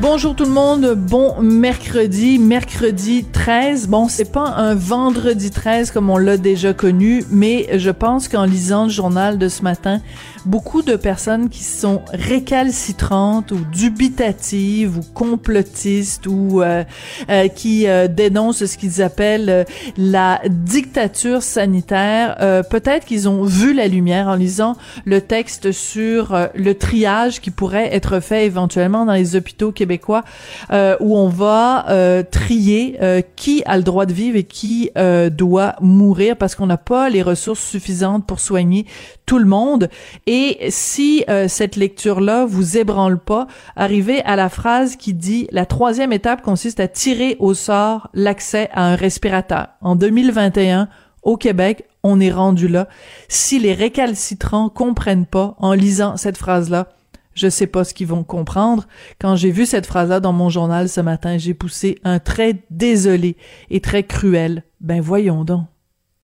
Bonjour tout le monde, bon mercredi, mercredi 13. Bon, c'est pas un vendredi 13 comme on l'a déjà connu, mais je pense qu'en lisant le journal de ce matin, beaucoup de personnes qui sont récalcitrantes ou dubitatives ou complotistes ou euh, euh, qui euh, dénoncent ce qu'ils appellent la dictature sanitaire, peut-être qu'ils ont vu la lumière en lisant le texte sur le triage qui pourrait être fait éventuellement dans les hôpitaux québécois où on va trier qui a le droit de vivre et qui doit mourir parce qu'on n'a pas les ressources suffisantes pour soigner tout le monde. Et si euh, cette lecture-là vous ébranle pas, arrivez à la phrase qui dit la troisième étape consiste à tirer au sort l'accès à un respirateur. En 2021, au Québec, on est rendu là. Si les récalcitrants comprennent pas en lisant cette phrase-là, je sais pas ce qu'ils vont comprendre. Quand j'ai vu cette phrase-là dans mon journal ce matin, j'ai poussé un trait désolé et très cruel. Ben voyons donc.